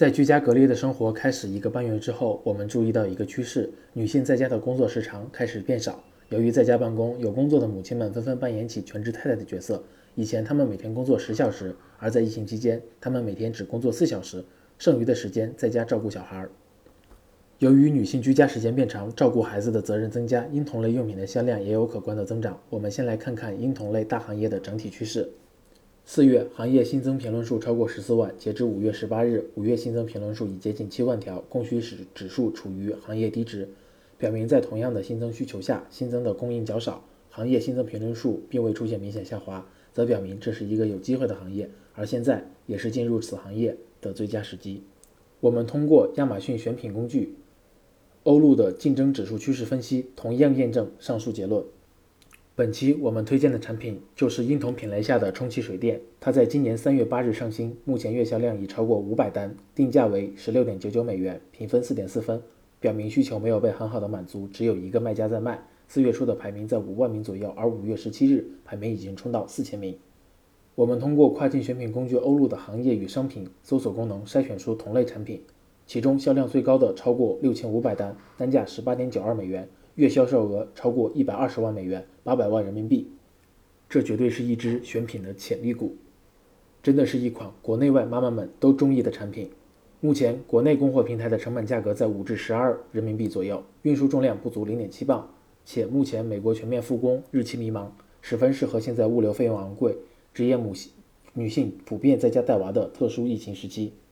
在居家隔离的生活开始一个半月之后，我们注意到一个趋势：女性在家的工作时长开始变少。由于在家办公，有工作的母亲们纷纷扮演起全职太太的角色。以前她们每天工作十小时，而在疫情期间，她们每天只工作四小时，剩余的时间在家照顾小孩。由于女性居家时间变长，照顾孩子的责任增加，婴童类用品的销量也有可观的增长。我们先来看看婴童类大行业的整体趋势。四月行业新增评论数超过十四万，截至五月十八日，五月新增评论数已接近七万条，供需指指数处于行业低值，表明在同样的新增需求下，新增的供应较少，行业新增评论数并未出现明显下滑，则表明这是一个有机会的行业，而现在也是进入此行业的最佳时机。我们通过亚马逊选品工具欧路的竞争指数趋势分析，同样验证上述结论。本期我们推荐的产品就是婴童品类下的充气水垫，它在今年三月八日上新，目前月销量已超过五百单，定价为十六点九九美元，评分四点四分，表明需求没有被很好的满足，只有一个卖家在卖。四月初的排名在五万名左右，而五月十七日排名已经冲到四千名。我们通过跨境选品工具欧路的行业与商品搜索功能筛选出同类产品，其中销量最高的超过六千五百单，单价十八点九二美元。月销售额超过一百二十万美元，八百万人民币，这绝对是一只选品的潜力股，真的是一款国内外妈妈们都中意的产品。目前国内供货平台的成本价格在五至十二人民币左右，运输重量不足零点七磅，且目前美国全面复工，日期迷茫，十分适合现在物流费用昂贵、职业母女性普遍在家带娃的特殊疫情时期。